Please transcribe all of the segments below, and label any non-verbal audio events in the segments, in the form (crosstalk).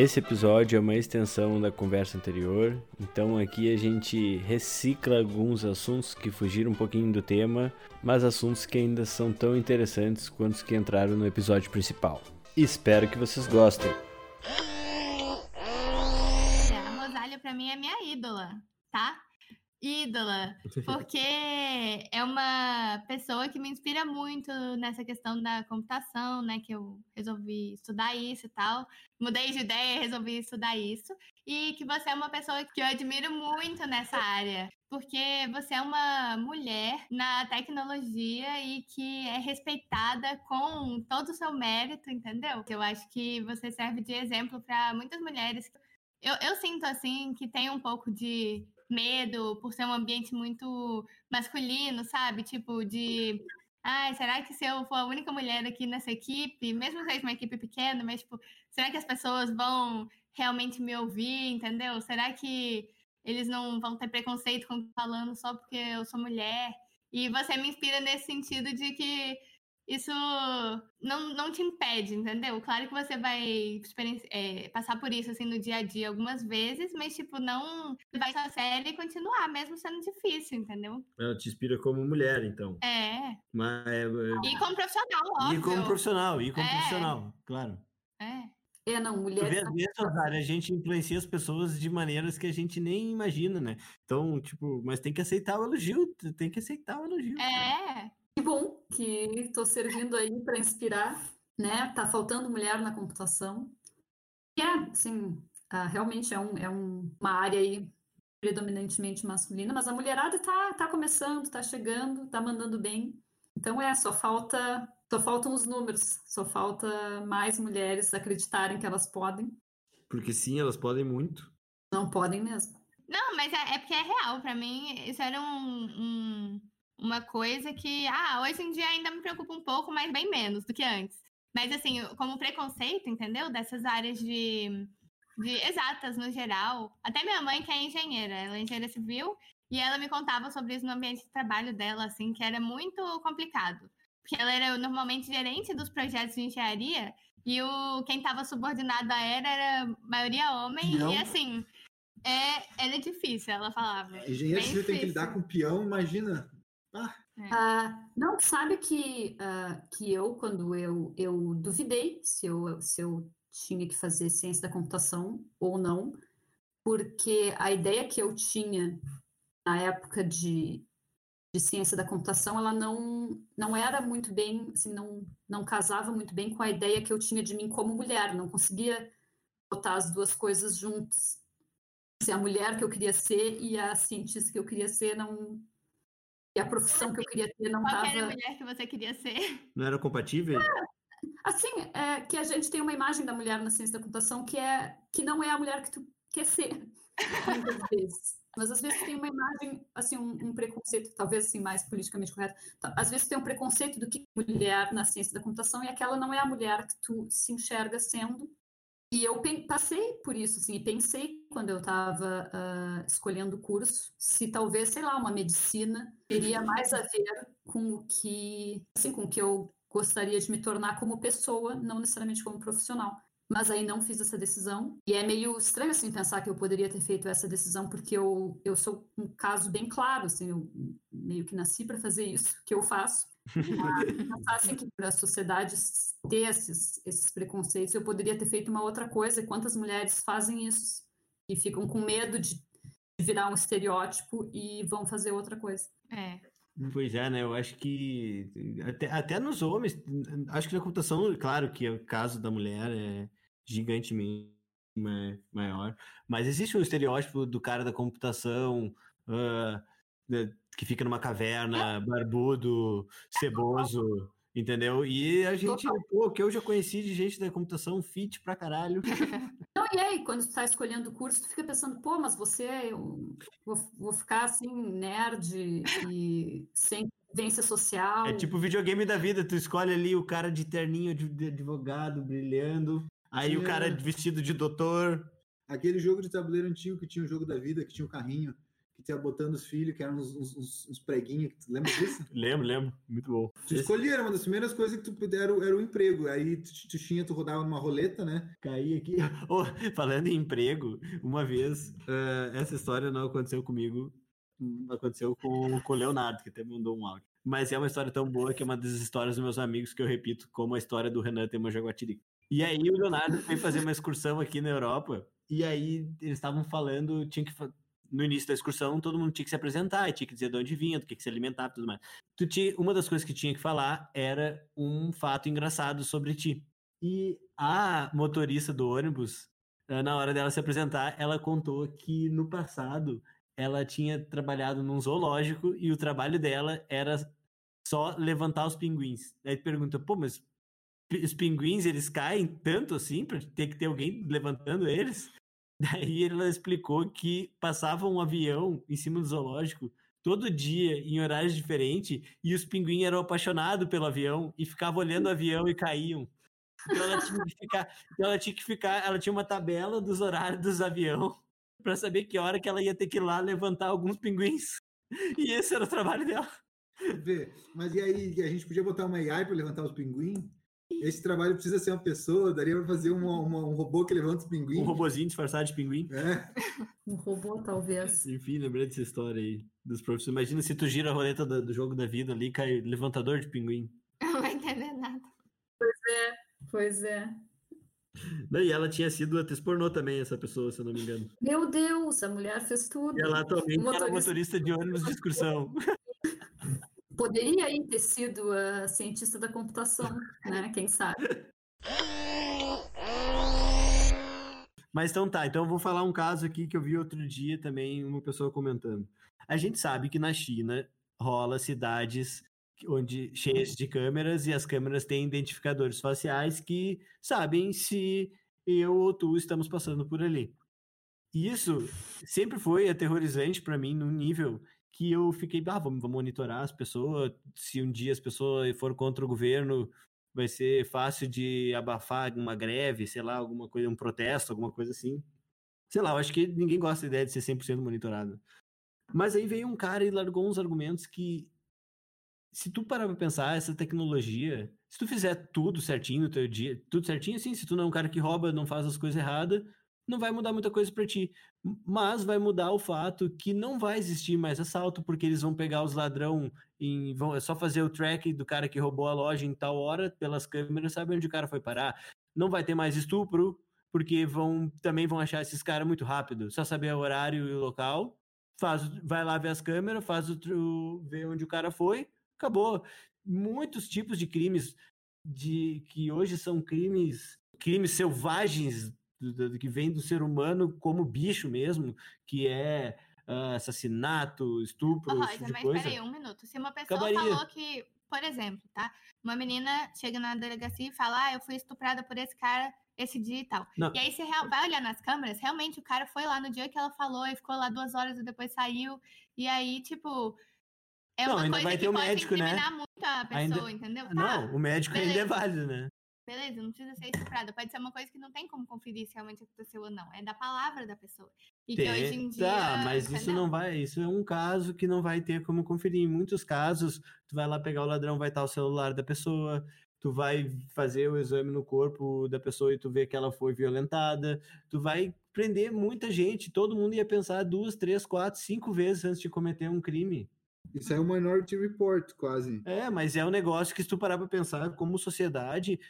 Esse episódio é uma extensão da conversa anterior, então aqui a gente recicla alguns assuntos que fugiram um pouquinho do tema, mas assuntos que ainda são tão interessantes quanto os que entraram no episódio principal. Espero que vocês gostem. A Rosália pra mim é minha ídola, tá? Ídola, porque é uma pessoa que me inspira muito nessa questão da computação, né? Que eu resolvi estudar isso e tal. Mudei de ideia, resolvi estudar isso. E que você é uma pessoa que eu admiro muito nessa área, porque você é uma mulher na tecnologia e que é respeitada com todo o seu mérito, entendeu? Eu acho que você serve de exemplo para muitas mulheres. Eu, eu sinto assim que tem um pouco de medo por ser um ambiente muito masculino, sabe? Tipo, de. Ai, será que se eu for a única mulher aqui nessa equipe, mesmo que seja uma equipe pequena, mas, tipo, será que as pessoas vão realmente me ouvir, entendeu? Será que eles não vão ter preconceito com falando só porque eu sou mulher? E você me inspira nesse sentido de que isso não, não te impede, entendeu? Claro que você vai é, passar por isso assim no dia a dia algumas vezes, mas tipo, não vai a série e continuar, mesmo sendo difícil, entendeu? Ela te inspira como mulher, então. É. Mas, é, é... E como profissional, óbvio. E como profissional, e como é. profissional, claro. É. É, não, mulheres. Às vezes, a gente influencia as pessoas de maneiras que a gente nem imagina, né? Então, tipo, mas tem que aceitar o elogio, tem que aceitar o elogio. É. Que bom que estou servindo aí para inspirar, né? Tá faltando mulher na computação. E é, assim, uh, realmente é, um, é um, uma área aí predominantemente masculina, mas a mulherada tá, tá começando, tá chegando, tá mandando bem. Então é, só falta, só faltam os números, só falta mais mulheres acreditarem que elas podem. Porque sim, elas podem muito. Não podem mesmo. Não, mas é, é porque é real. Para mim, isso era um, um uma coisa que, ah, hoje em dia ainda me preocupa um pouco, mas bem menos do que antes. Mas, assim, como preconceito, entendeu? Dessas áreas de, de exatas no geral. Até minha mãe, que é engenheira, ela é engenheira civil, e ela me contava sobre isso no ambiente de trabalho dela, assim, que era muito complicado. Porque ela era normalmente gerente dos projetos de engenharia, e o quem estava subordinado a ela era maioria homem, Não. e assim. É, era difícil, ela falava. Engenheiro civil tem que lidar com peão, imagina ah. Uh, não, sabe que, uh, que eu, quando eu, eu duvidei se eu, se eu tinha que fazer ciência da computação ou não, porque a ideia que eu tinha na época de, de ciência da computação, ela não, não era muito bem, assim, não, não casava muito bem com a ideia que eu tinha de mim como mulher, não conseguia botar as duas coisas juntas. Assim, a mulher que eu queria ser e a cientista que eu queria ser não, e a profissão que eu queria ter não estava. Qual era a mulher que você queria ser? Não era compatível? É, assim, é que a gente tem uma imagem da mulher na ciência da computação que é que não é a mulher que tu quer ser, (laughs) muitas vezes. Mas às vezes tem uma imagem, assim, um, um, preconceito, talvez assim, mais politicamente correto. Às vezes tem um preconceito do que mulher na ciência da computação e aquela não é a mulher que tu se enxerga sendo. E eu passei por isso, assim, e pensei quando eu estava uh, ah, escolhendo o curso, se talvez, sei lá, uma medicina teria mais a ver com o que, assim, com o que eu gostaria de me tornar como pessoa, não necessariamente como profissional. Mas aí não fiz essa decisão. E é meio estranho, assim, pensar que eu poderia ter feito essa decisão, porque eu, eu sou um caso bem claro, assim, eu meio que nasci para fazer isso, que eu faço. Pensar assim, que para a sociedade ter esses, esses preconceitos, eu poderia ter feito uma outra coisa. Quantas mulheres fazem isso? E ficam com medo de virar um estereótipo e vão fazer outra coisa. É. Pois é, né? Eu acho que até, até nos homens, acho que na computação, claro que o caso da mulher é gigantemente maior, mas existe um estereótipo do cara da computação uh, que fica numa caverna, é. barbudo, ceboso, entendeu? E a gente, Total. pô, que eu já conheci de gente da computação fit pra caralho. (laughs) Não, e aí, quando tu tá escolhendo o curso, tu fica pensando, pô, mas você, eu vou, vou ficar assim, nerd e sem vivência social. É tipo videogame da vida, tu escolhe ali o cara de terninho de advogado brilhando, aí tinha... o cara vestido de doutor. Aquele jogo de tabuleiro antigo que tinha o jogo da vida, que tinha o carrinho botando os filhos, que eram uns, uns, uns preguinhos. Lembra disso? (laughs) lembro, lembro. Muito bom. Tu escolhia, era uma das primeiras coisas que tu puder era, era o emprego. Aí tu, tu tinha, tu rodava numa roleta, né? Caí aqui. (laughs) Oh, falando em emprego, uma vez, uh, essa história não aconteceu comigo, aconteceu com, com o Leonardo, que até mandou um áudio. Mas é uma história tão boa que é uma das histórias dos meus amigos que eu repito, como a história do Renan Tema Jaguatirica. E aí o Leonardo foi fazer uma excursão aqui na Europa, e aí eles estavam falando, tinha que no início da excursão, todo mundo tinha que se apresentar, tinha que dizer de onde vinha, do que, que se alimentava e tudo mais. Tu tinha, uma das coisas que tinha que falar era um fato engraçado sobre ti. E a motorista do ônibus, eh, na hora dela se apresentar, ela contou que no passado ela tinha trabalhado num zoológico e o trabalho dela era só levantar os pinguins. Aí pergunta, pô, mas os pinguins eles caem tanto assim para ter que ter alguém levantando eles? Daí ela explicou que passava um avião em cima do zoológico todo dia, em horários diferentes, e os pinguins eram apaixonados pelo avião e ficavam olhando o avião e caíam. Então ela tinha que ficar, então ela tinha que ficar, ela tinha uma tabela dos horários dos aviões (laughs) para saber que hora que ela ia ter que ir lá levantar alguns pinguins. E esse era o trabalho dela. Mas e aí, a gente podia botar uma AI para levantar os pinguins? Esse trabalho precisa ser uma pessoa, daria para fazer uma, uma, um robô que levanta os pinguins. Um robozinho disfarçado de pinguim. É. Um robô, talvez. Enfim, lembrei dessa história aí dos professores. Imagina se tu gira a roleta do, do jogo da vida ali, cai levantador de pinguim. (laughs) Não vai entender nada. Pois é, pois é. E ela tinha sido atriz pornô também, essa pessoa, se eu não me engano. Meu Deus, a mulher fez tudo. E ela também motorista... era motorista de ônibus de excursão. (laughs) Poderia aí ter sido a cientista da computação, né? Quem sabe? Mas então tá, então eu vou falar um caso aqui que eu vi outro dia também, uma pessoa comentando. A gente sabe que na China rola cidades onde cheias de câmeras e as câmeras têm identificadores faciais que sabem se eu ou tu estamos passando por ali. Isso sempre foi aterrorizante para mim num nível que eu fiquei, ah, vamos, vamos monitorar as pessoas, se um dia as pessoas forem contra o governo, vai ser fácil de abafar uma greve, sei lá, alguma coisa, um protesto, alguma coisa assim. Sei lá, eu acho que ninguém gosta da ideia de ser 100% monitorado. Mas aí veio um cara e largou uns argumentos que se tu parar pra pensar, essa tecnologia, se tu fizer tudo certinho no teu dia, tudo certinho assim, se tu não é um cara que rouba, não faz as coisas erradas, não vai mudar muita coisa para ti. Mas vai mudar o fato que não vai existir mais assalto, porque eles vão pegar os ladrão e vão é só fazer o track do cara que roubou a loja em tal hora pelas câmeras, sabe onde o cara foi parar. Não vai ter mais estupro, porque vão também vão achar esses caras muito rápido, só saber o horário e o local. Faz, vai lá ver as câmeras, faz o ver onde o cara foi, acabou. Muitos tipos de crimes de que hoje são crimes crimes selvagens do, do, que vem do ser humano como bicho mesmo, que é uh, assassinato, estupro, oh, tipo mas coisa. peraí, um minuto. Se uma pessoa Acabaria. falou que, por exemplo, tá? Uma menina chega na delegacia e fala, ah, eu fui estuprada por esse cara esse dia e tal. Não. E aí você vai olhar nas câmeras, realmente o cara foi lá no dia que ela falou e ficou lá duas horas e depois saiu. E aí, tipo, é Não, uma coisa vai que ter o pode médico, né? muito a pessoa, Ainda- entendeu? Tá, Não, o médico ainda é beleza. válido, né? Beleza, não precisa ser estuprada. Pode ser uma coisa que não tem como conferir se realmente aconteceu ou não. É da palavra da pessoa. E que hoje em dia. Tá, mas isso entendeu? não vai. Isso é um caso que não vai ter como conferir. Em muitos casos, tu vai lá pegar o ladrão, vai estar o celular da pessoa, tu vai fazer o exame no corpo da pessoa e tu vê que ela foi violentada, tu vai prender muita gente. Todo mundo ia pensar duas, três, quatro, cinco vezes antes de cometer um crime. Isso é um Minority Report, quase. É, mas é um negócio que se tu parar pra pensar, como sociedade,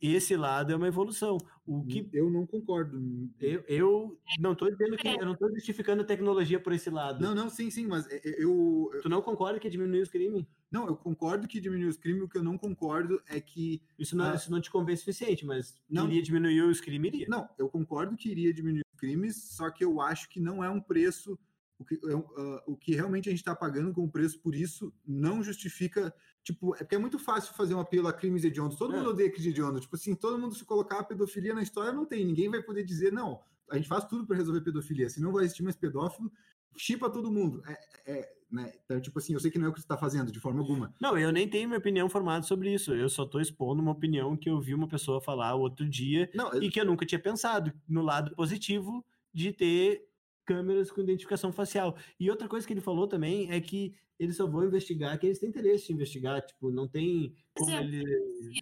esse lado é uma evolução. O que Eu não concordo. eu, eu não tô dizendo que eu não tô justificando a tecnologia por esse lado. Não, não, sim, sim, mas eu, eu- Tu não concorda que diminui os crimes? não, eu concordo que diminui os crimes, o que eu não concordo é que Isso não, Ah. isso não te convence o suficiente, mas Não. iria diminuir os crimes, iria. Não, eu concordo que iria diminuir os crimes, só que eu acho que não é um preço. O que, é ah, o que realmente a gente está pagando como preço por isso não justifica. Tipo, é porque é muito fácil fazer um apelo a crimes hediondos. Todo É. mundo odeia crimes hediondos. Tipo assim, todo mundo se colocar a pedofilia na história, não tem. Ninguém vai poder dizer, não, a gente faz tudo para resolver pedofilia. Se não vai existir mais pedófilo, chipa todo mundo. É, é, né? Então, tipo assim, eu sei que não é o que você está fazendo, de forma alguma. Não, eu nem tenho minha opinião formada sobre isso. Eu só tô expondo uma opinião que eu vi uma pessoa falar outro dia Não, e que eu nunca tinha pensado no lado positivo de ter câmeras com identificação facial. E outra coisa que ele falou também é que eles só vão investigar quem eles têm interesse em investigar. Tipo, não tem como Sim. ele.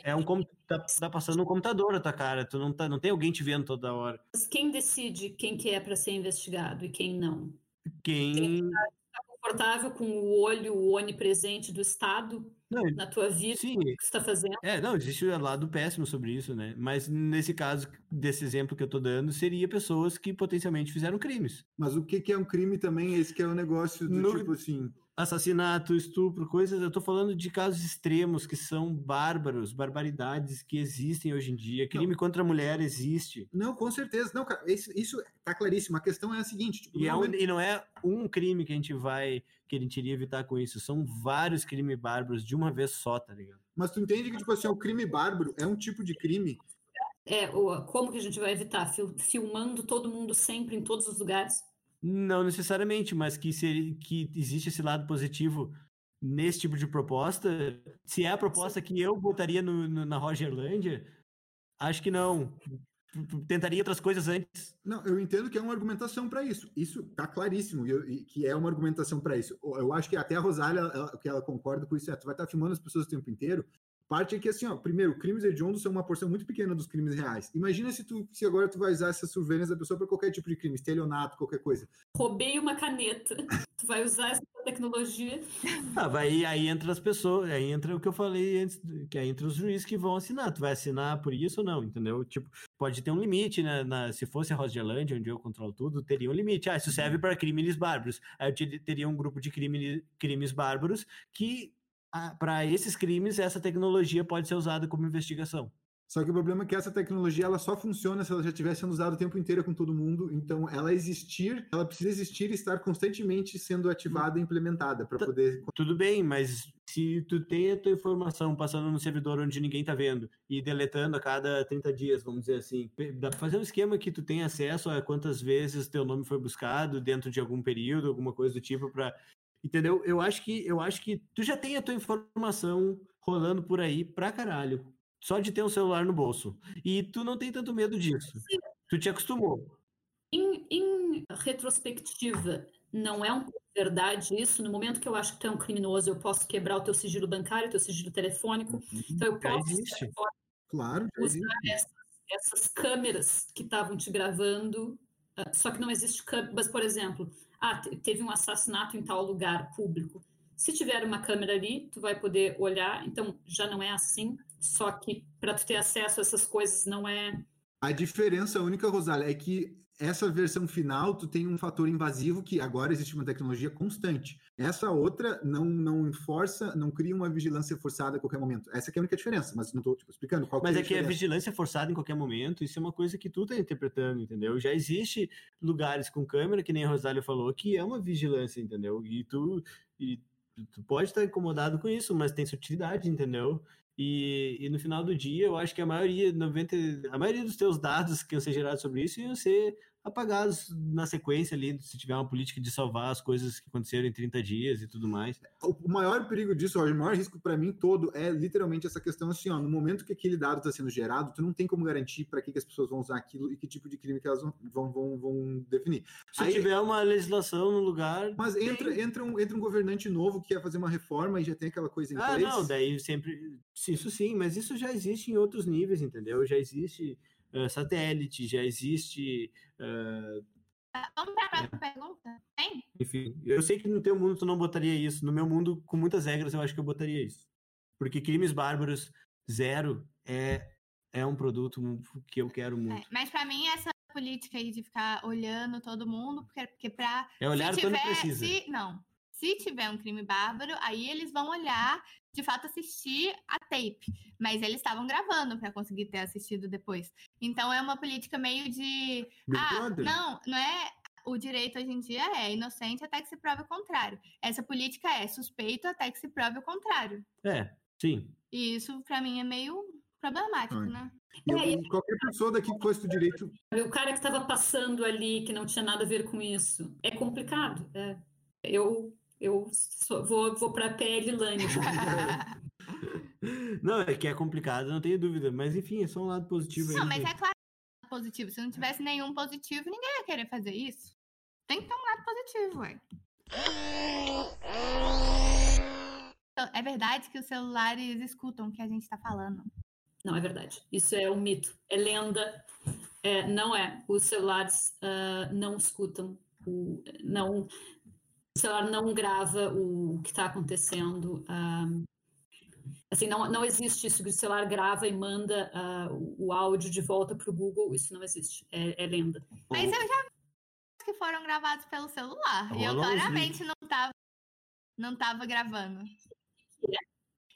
É um tá, tá passando um computador na tua cara. Tu não, tá, não tem alguém te vendo toda hora. Mas quem decide quem que é para ser investigado e quem não? Quem. Tá confortável com o olho onipresente do Estado Não, na tua vida? sim, O que você está fazendo? É, não, existe o lado péssimo sobre isso, né? Mas nesse caso, desse exemplo que eu tô dando, seria pessoas que potencialmente fizeram crimes. Mas o que, que é um crime também? Esse que é o negócio do No- tipo assim. Assassinato, estupro, coisas. Eu tô falando de casos extremos que são bárbaros, barbaridades que existem hoje em dia. Crime contra a mulher existe. Não, com certeza. Não, cara, isso, isso tá claríssimo. A questão é a seguinte: tipo, E, é um- e não é um crime que a gente vai, que a gente iria evitar com isso. São vários crimes bárbaros de uma vez só, tá ligado? Mas tu entende que, tipo assim, o crime bárbaro é um tipo de crime. É, o- como que a gente vai evitar? Fil- Filmando todo mundo sempre, em todos os lugares? Não necessariamente, mas que, seria, que existe esse lado positivo nesse tipo de proposta. Se é a proposta que eu botaria no, no- na Rogerlândia, acho que não. Tentaria outras coisas antes. Não, eu entendo que é uma argumentação para isso. Isso tá claríssimo, eu- que é uma argumentação para isso. Eu acho que até a Rosália, ela- que ela concorda com isso, é, tu vai estar filmando as pessoas o tempo inteiro. Parte é que, assim, ó, primeiro, crimes hediondos são uma porção muito pequena dos crimes reais. Imagina se tu, se agora tu vai usar essa surveillance da pessoa para qualquer tipo de crime, estelionato, qualquer coisa. Roubei uma caneta. (laughs) Tu vai usar essa tecnologia? (laughs) Ah, vai, aí entra as pessoas, aí entra o que eu falei antes, que aí entra os juízes que vão assinar. Tu vai assinar por isso ou não, entendeu? Tipo, pode ter um limite, né? Na, se fosse a Rogerlândia, onde eu controlo tudo, teria um limite. Ah, isso serve para crimes bárbaros. Aí eu te- teria um grupo de crime, crimes bárbaros que, para esses crimes, essa tecnologia pode ser usada como investigação. Só que o problema é que essa tecnologia ela só funciona se ela já estiver sendo usada o tempo inteiro com todo mundo. Então, ela existir, ela precisa existir e estar constantemente sendo ativada e implementada para poder. Tudo bem, mas se tu tem a tua informação passando no servidor onde ninguém tá vendo e deletando a cada 30 dias, vamos dizer assim, dá pra fazer um esquema que tu tem acesso a quantas vezes teu nome foi buscado dentro de algum período, alguma coisa do tipo para Entendeu? Eu acho que eu acho que tu já tem a tua informação rolando por aí pra caralho. Só de ter um celular no bolso. E tu não tem tanto medo disso. Tu te acostumou. Em, em retrospectiva, não é um verdade isso? No momento que eu acho que tu é um criminoso, eu posso quebrar o teu sigilo bancário, o teu sigilo telefônico. Então eu posso existe. Claro, usar essas, essas câmeras que estavam te gravando, ah, só que não existe câmera. Mas, por exemplo, ah, te- teve um assassinato em tal lugar público. Se tiver uma câmera ali, tu vai poder olhar. Então, já não é assim. Só que para tu ter acesso a essas coisas não é. A diferença única, Rosália, é que essa versão final, tu tem um fator invasivo que agora existe uma tecnologia constante. Essa outra não não força, não cria uma vigilância forçada a qualquer momento. Essa é a única diferença, mas não estou explicando qual Mas que é que a vigilância forçada em qualquer momento, isso é uma coisa que tu tá interpretando, entendeu? Já existe lugares com câmera, que nem a Rosália falou, que é uma vigilância, entendeu? E tu, e tu pode estar incomodado com isso, mas tem sutilidade, entendeu? E, e no final do dia, eu acho que a maioria, 90, a maioria dos teus dados que iam ser gerados sobre isso iam ser apagados na sequência ali, se tiver uma política de salvar as coisas que aconteceram em 30 dias e tudo mais. O maior perigo disso, o maior risco para mim todo é literalmente essa questão assim, ó, no momento que aquele dado está sendo gerado, tu não tem como garantir para que, que as pessoas vão usar aquilo e que tipo de crime que elas vão, vão, vão, vão definir. Se Aí- tiver uma legislação no lugar. Mas tem. entra, entra, um, entra um governante novo que quer fazer uma reforma e já tem aquela coisa em Ah, place. não, daí sempre. Isso sim, mas isso já existe em outros níveis, entendeu? Já existe satélite, já existe. Tá, Vamos para a próxima pergunta? Tem? enfim, eu sei que no teu mundo tu não botaria isso. No meu mundo, com muitas regras, eu acho que eu botaria isso. Porque crimes bárbaros zero é, é um produto que eu quero É, muito. mas para mim, essa política aí de ficar olhando todo mundo, porque, porque pra. É olhar se quando tiver, precisa. se- não. Se tiver um crime bárbaro, aí eles vão olhar, de fato, assistir a tape. Mas eles estavam gravando para conseguir ter assistido depois. Então é uma política meio de. Ah, Brother. não, não é. O direito hoje em dia é inocente até que se prove o contrário. Essa política é suspeito até que se prove o contrário. É, sim. E isso, para mim, é meio problemático, né? E eu- É, qualquer pessoa daqui que fosse do direito O cara que estava passando ali, que não tinha nada a ver com isso. É complicado. é. Eu, eu sou- vou, vou para Lândia. (laughs) Não, é que é complicado, não tenho dúvida. Mas enfim, é só um lado positivo aí. Não, mas né? é claro que é positivo. Se não tivesse nenhum positivo, ninguém ia querer fazer isso. Tem que ter um lado positivo, ué. Então, É verdade que os celulares escutam o que a gente tá falando. Não é verdade. Isso é um mito, é lenda. É, não é. Os celulares ah, não escutam, o, não, o celular não grava o que está acontecendo. assim, não, não existe isso que o celular grava e manda ah, o, áudio de volta para o Google. Isso não existe. É, é lenda. Mas eu já vi que foram gravados pelo celular. e eu claramente não tava, não tava gravando.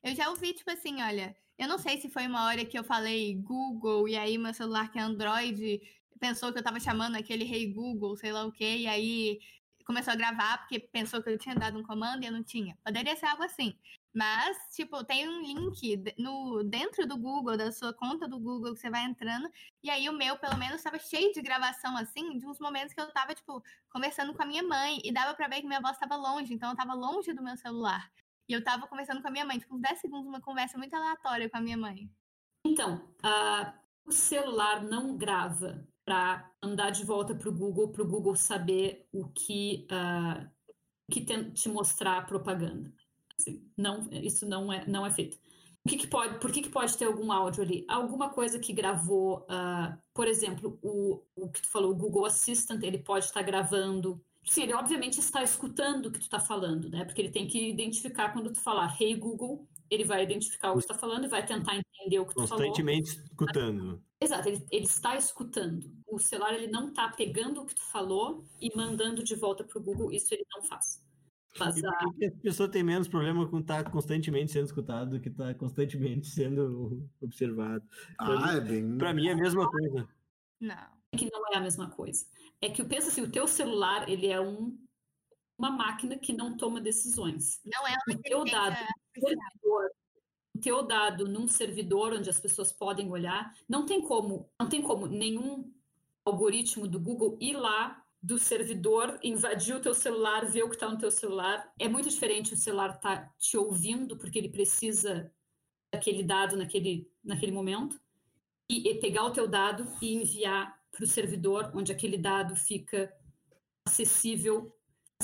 Eu já ouvi, tipo assim, olha, eu não sei se foi uma hora que eu falei Google e aí meu celular que é Android pensou que eu tava chamando aquele Rei Google, sei lá o quê, e aí começou a gravar porque pensou que eu tinha dado um comando e eu não tinha. Poderia ser algo assim. Mas, tipo, tem um link no, dentro do Google, da sua conta do Google, que você vai entrando. E aí o meu, pelo menos, estava cheio de gravação, assim, de uns momentos que eu tava, tipo, conversando com a minha mãe. E dava pra ver que minha voz estava longe, então eu tava longe do meu celular. E eu tava conversando com a minha mãe, tipo, uns 10 segundos, uma conversa muito aleatória com a minha mãe. Então, ah, o celular não grava para mandar de volta para o Google, para o Google saber o que, o que tem- te mostrar propaganda. Assim, não, isso não é, não é feito. O que que pode, por que, que pode ter algum áudio ali? Alguma coisa que gravou, ah, por exemplo, o, o que tu falou, o Google Assistant, ele pode estar gravando. Sim, ele obviamente está escutando o que tu está falando, né? Porque ele tem que identificar quando tu falar Hey Google, ele vai identificar o que está falando e vai tentar entender o que tu falou. Constantemente escutando. Exato, ele, ele está escutando. O celular ele não está pegando o que tu falou e mandando de volta para o Google. Isso ele não faz. Mas E a, por que a pessoa tem menos problema com estar constantemente sendo escutado do que estar constantemente sendo observado? Ah, é bem. Pra mim é a mesma coisa. Não. que não é a mesma coisa. É que pensa assim, o teu celular ele é um, uma máquina que não toma decisões. Não é uma O teu dado, servidor, o teu dado num servidor onde as pessoas podem olhar, não tem como, não tem como nenhum algoritmo do Google ir lá do servidor, invadir o teu celular, ver o que está no teu celular. É muito diferente o celular estar tá te ouvindo porque ele precisa daquele dado naquele, naquele momento e, e pegar o teu dado e enviar para o servidor onde aquele dado fica acessível,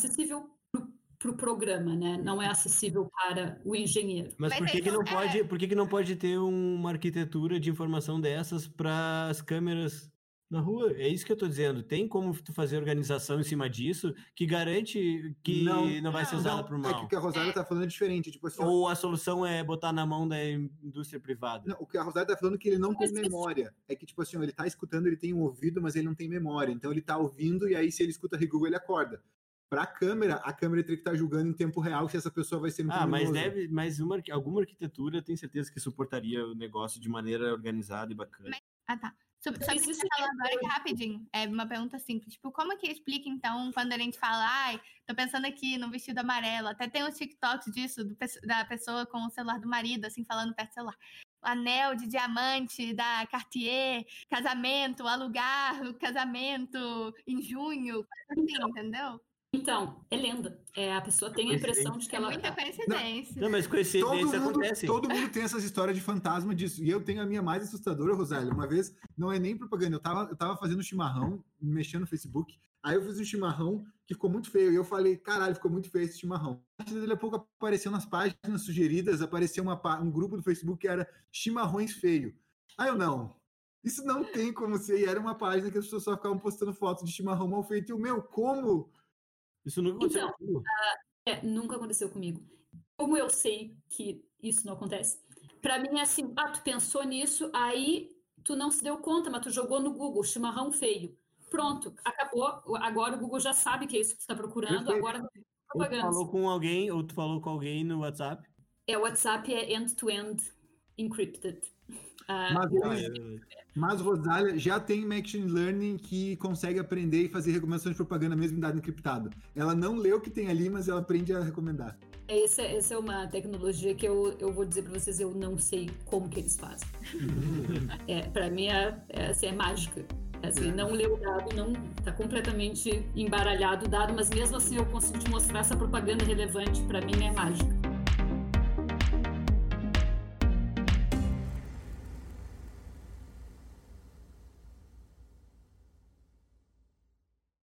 acessível para o pro programa, né? Não é acessível para o engenheiro. Mas Mas por que, que não não- pode, é. por que, que não pode ter uma arquitetura de informação dessas para as câmeras na rua? É isso que eu tô dizendo. Tem como tu fazer organização em cima disso que garante que não, Não, vai ser usada para o é que mal? o que a Rosária tá falando é diferente. Tipo assim, Ou a solução é botar na mão da indústria privada? Não, o que a Rosário tá falando é que ele não tem memória. É que, tipo assim, ele tá escutando, ele tem um ouvido, mas ele não tem memória. Então ele tá ouvindo e aí, se ele escuta Google, ele acorda. Pra câmera, a câmera teria que estar julgando em tempo real se essa pessoa vai ser muito Ah, mas deve, mas uma, alguma arquitetura tem certeza que suportaria o negócio de maneira organizada e bacana. Ah, tá. Sobre, sobre o que Existe você falou agora, que rapidinho, é uma pergunta simples. Tipo, como que explica, então, quando a gente fala, ai, tô pensando aqui no vestido amarelo, até tem uns TikToks disso, do da pessoa com o celular do marido, assim, falando perto do celular. Anel de diamante da Cartier, casamento, alugar o casamento em junho, assim, entendeu? Então, é lenda. É, a pessoa tem a impressão de que É ela. muita coincidência. Não, mas coincidência Todo mundo, acontece. todo mundo tem essas histórias de fantasma disso. E eu tenho a minha mais assustadora, Rosália. Uma vez, não é nem propaganda, eu tava, eu tava fazendo chimarrão, mexendo no Facebook. Aí eu fiz um chimarrão que ficou muito feio. E eu falei, caralho, ficou muito feio esse chimarrão. Daqui a pouco apareceu nas páginas sugeridas, apareceu uma, pá- um grupo do Facebook que era chimarrões feio. Aí eu, não. Isso não tem como ser. E era uma página que as pessoas só ficavam postando fotos de chimarrão mal feito. E o meu, como? Isso nunca aconteceu. Então, comigo. É, nunca aconteceu comigo. Como eu sei que isso não acontece? Pra mim é assim, ah, tu pensou nisso, aí tu não se deu conta, mas tu jogou no Google, chimarrão feio. Pronto, acabou. Agora o Google já sabe que é isso que tu está procurando, Perfeito. agora Ou tu propaganda. falou com alguém, ou tu falou com alguém no WhatsApp. É, o WhatsApp é end-to-end encrypted. Ah, Mas, eles- é- mas Rosália já tem machine learning que consegue aprender e fazer recomendações de propaganda mesmo em dado encriptado. Ela não lê o que tem ali, mas ela aprende a recomendar. essa, essa é uma tecnologia que eu, eu vou dizer para vocês, eu não sei como que eles fazem. (laughs) é, para mim é, é, assim, é mágica. Assim, não lê o dado, não está completamente embaralhado o dado, mas mesmo assim eu consigo te mostrar essa propaganda relevante. Para mim é mágica.